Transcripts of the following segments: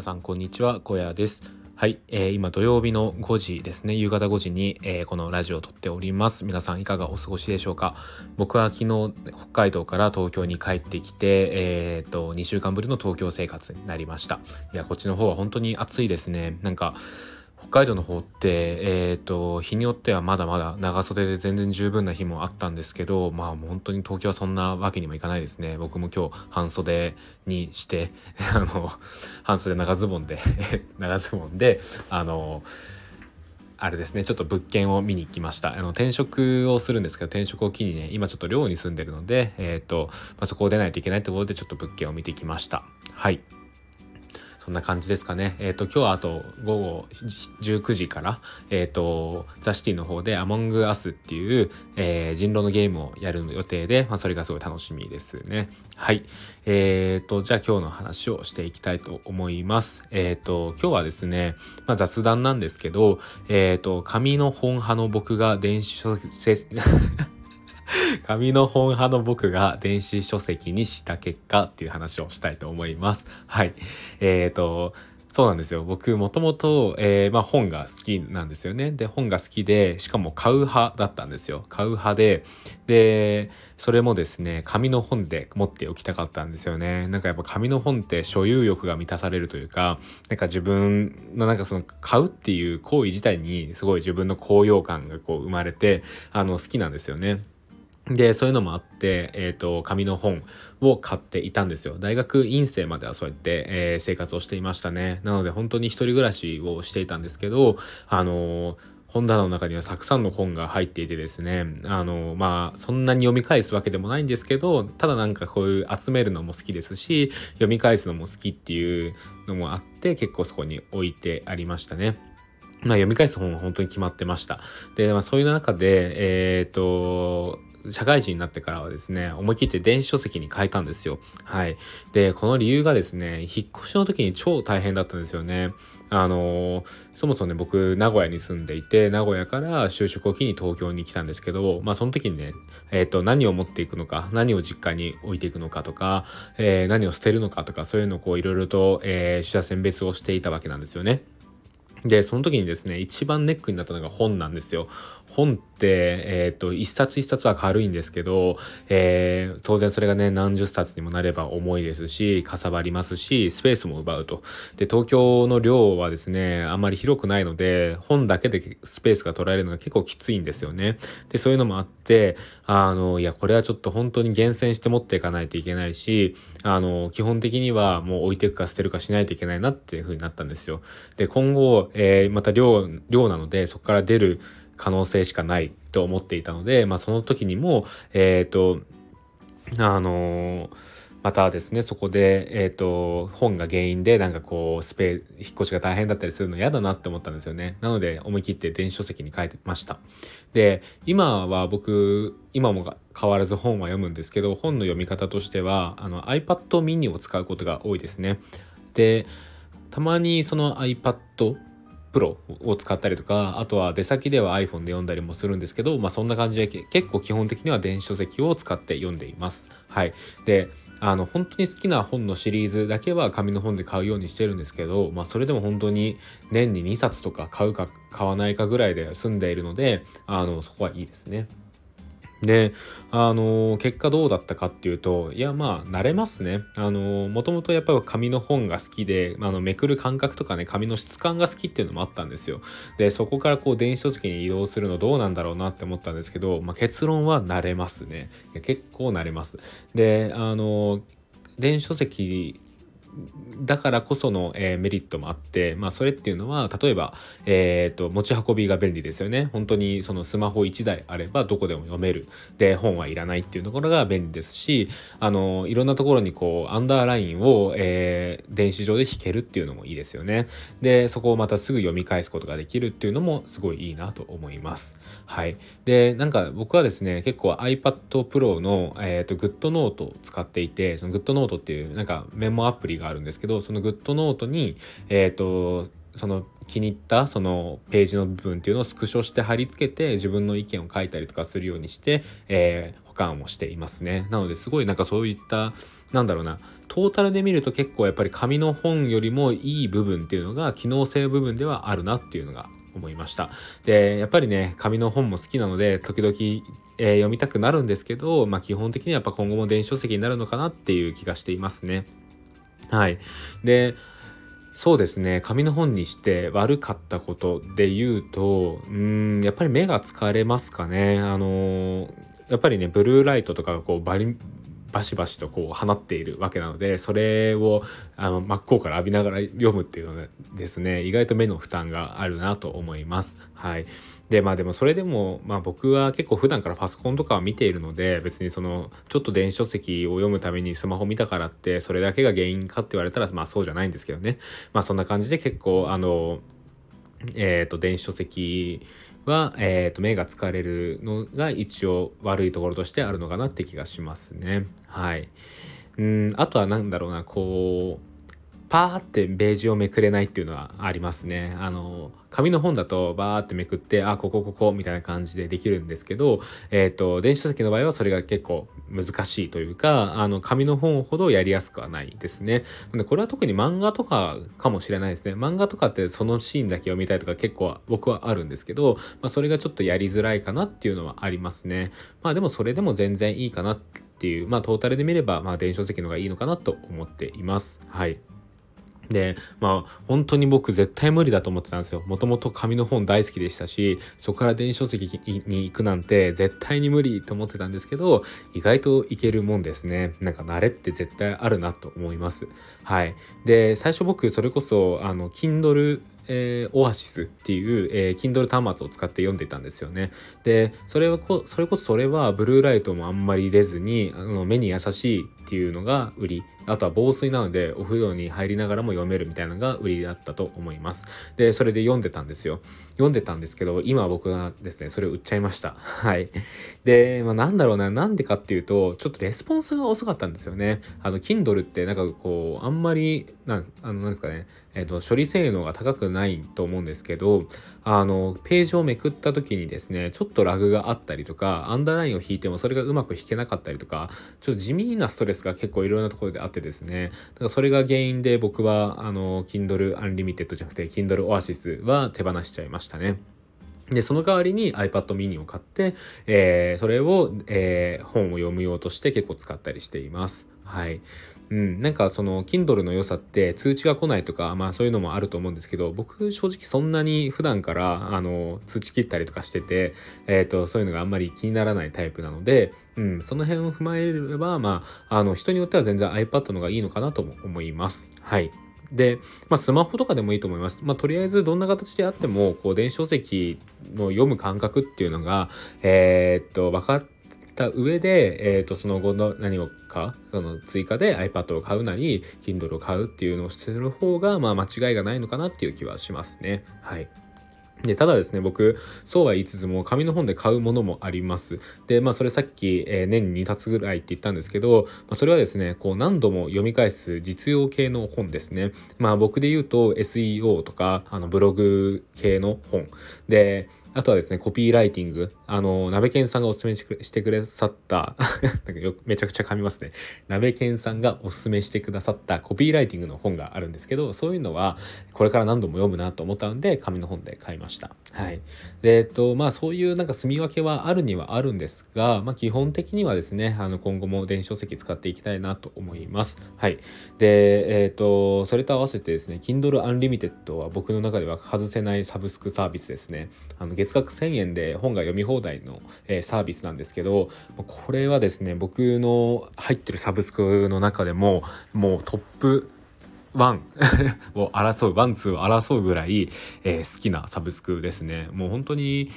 皆さんこんにちは。小屋です。はい、えー、今土曜日の5時ですね。夕方5時に、えー、このラジオを撮っております。皆さんいかがお過ごしでしょうか。僕は昨日北海道から東京に帰ってきてえー、っと2週間ぶりの東京生活になりました。いやこっちの方は本当に暑いですね。なんか北海道の方って、えっ、ー、と、日によってはまだまだ長袖で全然十分な日もあったんですけど、まあ本当に東京はそんなわけにもいかないですね。僕も今日半袖にして、あの、半袖長ズボンで 長ズボンで、あの、あれですね、ちょっと物件を見に行きました。あの、転職をするんですけど、転職を機にね、今ちょっと寮に住んでるので、え、ー、と、まあ、そこを出ないといけないってことで、ちょっと物件を見てきました。はい。そんな感じですかね。えっ、ー、と、今日はあと午後19時から、えっ、ー、と、ザ・シティの方でアモング・アスっていう、えー、人狼のゲームをやる予定で、まあ、それがすごい楽しみですね。はい。えっ、と、じゃあ今日の話をしていきたいと思います。えっ、と、今日はですね、まあ、雑談なんですけど、えっ、と、紙の本派の僕が電子書籍、紙の本派の僕が電子書籍にした結果っていう話をしたいと思います。はい。えっ、ー、と、そうなんですよ。僕もともと、えー、まあ、本が好きなんですよね。で、本が好きで、しかも買う派だったんですよ。買う派で、で、それもですね、紙の本で持っておきたかったんですよね。なんかやっぱ紙の本って所有欲が満たされるというか、なんか自分のなんかその買うっていう行為自体にすごい自分の高揚感がこう生まれて、あの好きなんですよね。で、そういうのもあって、えっ、ー、と、紙の本を買っていたんですよ。大学院生まではそうやって、えー、生活をしていましたね。なので、本当に一人暮らしをしていたんですけど、あのー本棚の中にはたくさんの本が入っていてですね、あの、まあ、そんなに読み返すわけでもないんですけど、ただなんかこういう集めるのも好きですし、読み返すのも好きっていうのもあって、結構そこに置いてありましたね。まあ、読み返す本は本当に決まってました。で、まあ、そういう中で、えっ、ー、と、社会人になってからはですね、思い切って電子書籍に変えたんですよ。はい。で、この理由がですね、引っ越しの時に超大変だったんですよね。あのー、そもそもね、僕、名古屋に住んでいて、名古屋から就職を機に東京に来たんですけど、まあ、その時にね、えっ、ー、と、何を持っていくのか、何を実家に置いていくのかとか、えー、何を捨てるのかとか、そういうのをこう、いろいろと、えー、取捨選別をしていたわけなんですよね。で、その時にですね、一番ネックになったのが本なんですよ。本って、えっ、ー、と、一冊一冊は軽いんですけど、えー、当然それがね、何十冊にもなれば重いですし、かさばりますし、スペースも奪うと。で、東京の量はですね、あんまり広くないので、本だけでスペースが取られるのが結構きついんですよね。で、そういうのもあって、あの、いや、これはちょっと本当に厳選して持っていかないといけないし、あの、基本的にはもう置いていくか捨てるかしないといけないなっていう風になったんですよ。で、今後、えー、また量、量なので、そこから出る可能性しかないと思っていたので、まあ、その時にも、えっ、ー、と、あのーまたですねそこで、えーと、本が原因でなんかこうスペー引っ越しが大変だったりするの嫌だなって思ったんですよね。なので思い切って電子書籍に書いてました。で今は僕今も変わらず本は読むんですけど本の読み方としてはあの iPad mini を使うことが多いですね。でたまにその iPad プロを使ったりとかあとは出先では iPhone で読んだりもするんですけど、まあ、そんな感じで結構基本的には電子書籍を使って読んでいます。はい、であの本当に好きな本のシリーズだけは紙の本で買うようにしてるんですけど、まあ、それでも本当に年に2冊とか買うか買わないかぐらいで済んでいるのであのそこはいいですね。で、あの、結果どうだったかっていうと、いや、まあ、慣れますね。あの、もともとやっぱり紙の本が好きで、あの、めくる感覚とかね、紙の質感が好きっていうのもあったんですよ。で、そこからこう、電子書籍に移動するのどうなんだろうなって思ったんですけど、まあ、結論は慣れますね。結構慣れます。で、あの、電子書籍だからこその、えー、メリットもあって、まあ、それっていうのは例えば、えーと、持ち運びが便利ですよね。本当にそのスマホ1台あればどこでも読める。で本はいらないっていうところが便利ですしあのいろんなところにこうアンダーラインを、えー、電子上で引けるっていうのもいいですよね。でそこをまたすぐ読み返すことができるっていうのもすごいいいなと思います。はい。でなんか僕はですね結構 iPad Pro の、えーと、と GoodNote を使っていてその GoodNote っていうなんかメモアプリがあるんですけどそのグッドノートに、えーと、その気に入ったそのページの部分っていうのをスクショして貼り付けて自分の意見を書いたりとかするようにして、えー、保管をしていますね。なのですごいなんかそういったなんだろうなトータルで見ると結構やっぱり紙の本よりもいい部分っていうのが機能性部分ではあるなっていうのが思いました。でやっぱりね紙の本も好きなので時々、えー、読みたくなるんですけど、まあ、基本的にはやっぱ今後も電子書籍になるのかなっていう気がしていますね。はい。でそうですね紙の本にして悪かったことで言うとうんやっぱり目が疲れますかねあのやっぱりねブルーライトとかがこうバリバシバシとこう放っているわけなのでそれをあの真っ向から浴びながら読むっていうのですね意外と目の負担があるなと思います。はいでまあでもそれでもまあ僕は結構普段からパソコンとかは見ているので別にそのちょっと電子書籍を読むためにスマホ見たからってそれだけが原因かって言われたらまあそうじゃないんですけどねまあそんな感じで結構あのえっ、ー、と電子書籍は、えーと、目が疲れるのが一応悪いところとしてあるのかなって気がしますね。はい。うんあとは何だろうなこうパーってページをめくれないっていうのはありますね。あの紙の本だとバーってめくってあここここみたいな感じでできるんですけど、えっ、ー、と電子書籍の場合はそれが結構難しいというかあの紙の本ほどやりやすくはないですね。でこれは特に漫画とかかもしれないですね。漫画とかってそのシーンだけ読みたいとか結構僕はあるんですけど、まあ、それがちょっとやりづらいかなっていうのはありますね。まあでもそれでも全然いいかなっていうまあトータルで見ればまあ電子書籍の方がいいのかなと思っています。はい。でまあ本当に僕絶対無理だと思ってたんですよ。もともと紙の本大好きでしたしそこから電子書籍に行くなんて絶対に無理と思ってたんですけど意外といけるもんですね。なんか慣れって絶対あるなと思います。はい。で最初僕それこそあの Kindle えー、オアシスっていう、えー、Kindle 端末を使って読んでたんですよね。で、それはこ、それこそそれはブルーライトもあんまり出ずに、あの目に優しいっていうのが売り。あとは防水なのでお風呂に入りながらも読めるみたいなのが売りだったと思います。で、それで読んでたんですよ。読んでたんですけど、今僕はですね、それを売っちゃいました。はい。で、まあなんだろうな、なんでかっていうと、ちょっとレスポンスが遅かったんですよね。あの、Kindle ってなんかこう、あんまり、なんあのなんですかね、えっ、ー、と、処理性能が高くないと思うんですけど、あの、ページをめくった時にですね、ちょっとラグがあったりとか、アンダーラインを引いてもそれがうまく引けなかったりとか、ちょっと地味なストレスが結構いろんなところであってですね、だからそれが原因で僕は、あの、Kindle Unlimited じゃなくて、Kindle Oasis は手放しちゃいましたね。で、その代わりに iPad mini を買って、えー、それを、えー、本を読むようとして結構使ったりしています。はい。うん、なんかその Kindle の良さって通知が来ないとか、まあそういうのもあると思うんですけど、僕正直そんなに普段からあの通知切ったりとかしてて、えっ、ー、と、そういうのがあんまり気にならないタイプなので、うん、その辺を踏まえれば、まあ、あの人によっては全然 iPad の方がいいのかなとも思います。はい。で、まあ、スマホとかでもいいと思います。まあ、とりあえずどんな形であっても、こう、電子書籍の読む感覚っていうのが、えー、っと、分かった上で、えー、っと、その後の何をか、その追加で iPad を買うなり、Kindle を買うっていうのをする方が、まあ、間違いがないのかなっていう気はしますね。はい。で、ただですね、僕、そうは言いつつも、紙の本で買うものもあります。で、まあ、それさっき、えー、年に2冊ぐらいって言ったんですけど、まあ、それはですね、こう、何度も読み返す実用系の本ですね。まあ、僕で言うと、SEO とか、あの、ブログ系の本。で、あとはですね、コピーライティング。あの、鍋健さんがおすすめしてくださった なんかよめちゃくちゃ噛みますね。鍋健さんがおすすめしてくださったコピーライティングの本があるんですけど、そういうのはこれから何度も読むなと思ったんで、紙の本で買いました。はい。で、えっと、まあそういうなんか住み分けはあるにはあるんですが、まあ基本的にはですね、あの今後も電子書籍使っていきたいなと思います。はい。で、えっと、それと合わせてですね、Kindle Unlimited は僕の中では外せないサブスクサービスですね。あの月額1000円で本が読み放題の、えー、サービスなんですけどこれはですね僕の入ってるサブスクの中でももうトップ1 を争うワンツーを争うぐらい、えー、好きなサブスクですね。もう本当に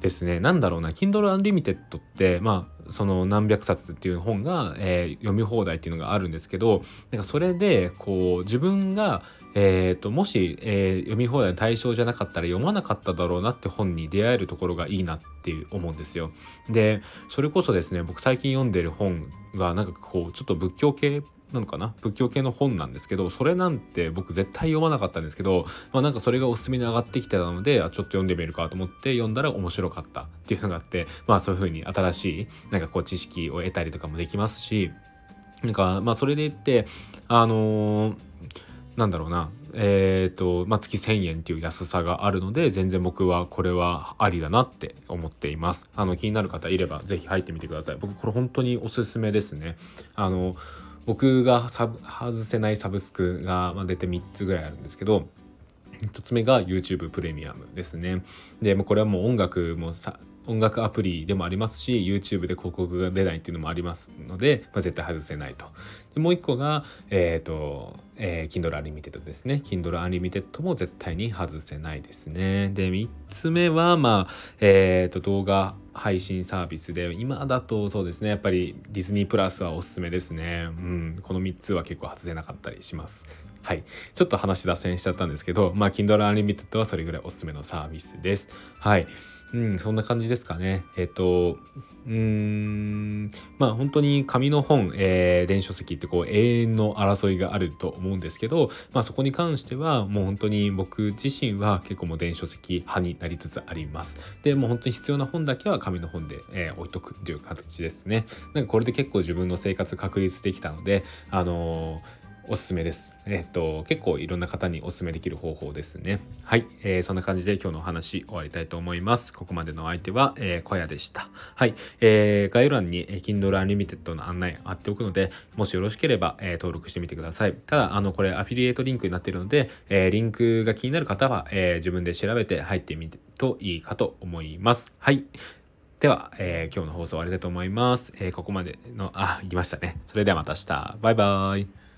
ですねなんだろうな Kindle Unlimited ってまあその何百冊っていう本が、えー、読み放題っていうのがあるんですけどなんかそれでこう自分がえーと、もし、えー、読み放題の対象じゃなかったら読まなかっただろうなって本に出会えるところがいいなっていう思うんですよ。でそれこそですね僕最近読んでる本がなんかこうちょっと仏教系なのかな？仏教系の本なんですけどそれなんて僕絶対読まなかったんですけど、まあ、なんかそれがおすすめに上がってきてたのであちょっと読んでみるかと思って読んだら面白かったっていうのがあってまあそういう風に新しいなんかこう知識を得たりとかもできますしなんかまあそれで言ってあのー、なんだろうな。えーとまあ、月1000円っていう安さがあるので全然僕はこれはありだなって思っています。あの気になる方いれば是非入ってみてください。僕これ本当におすすめですね。あの僕が外せないサブスクが、まあ、出て3つぐらいあるんですけど1つ目が YouTube プレミアムですね。でもこれはもう音楽もさ音楽アプリでもありますし YouTube で広告が出ないっていうのもありますので、まあ、絶対外せないと。でもう一個が、えっ、ー、と、えー、Kindle Unlimited ですね。Kindle Unlimited も絶対に外せないですね。で、3つ目は、まあ、えっ、ー、と、動画配信サービスで、今だとそうですね、やっぱりディズニープラスはおすすめですね。うん、この3つは結構外せなかったりします。はい。ちょっと話脱線しちゃったんですけど、まあ、Kindle Unlimited はそれぐらいおすすめのサービスです。はい。うん、そんな感じですかね。えっ、と、うーん、まあ本当に紙の本、えー、電子書籍ってこう永遠の争いがあると思うんですけど、まあそこに関してはもう本当に僕自身は結構もう電子書籍派になりつつあります。で、もう本当に必要な本だけは紙の本で、えー、置いとくっていう形ですね。なんかこれで結構自分の生活確立できたので、あのーおすすめです。えっと、結構いろんな方におすすめできる方法ですね。はい。えー、そんな感じで今日のお話終わりたいと思います。ここまでの相手は、えー、小屋でした。はい。えー、概要欄に、えー、Kindle Unlimited の案内貼っておくので、もしよろしければ、えー、登録してみてください。ただ、あの、これアフィリエイトリンクになっているので、えー、リンクが気になる方は、えー、自分で調べて入ってみるといいかと思います。はい。では、えー、今日の放送終わりたいと思います。えー、ここまでの、あ、行きましたね。それではまた明日。バイバイ。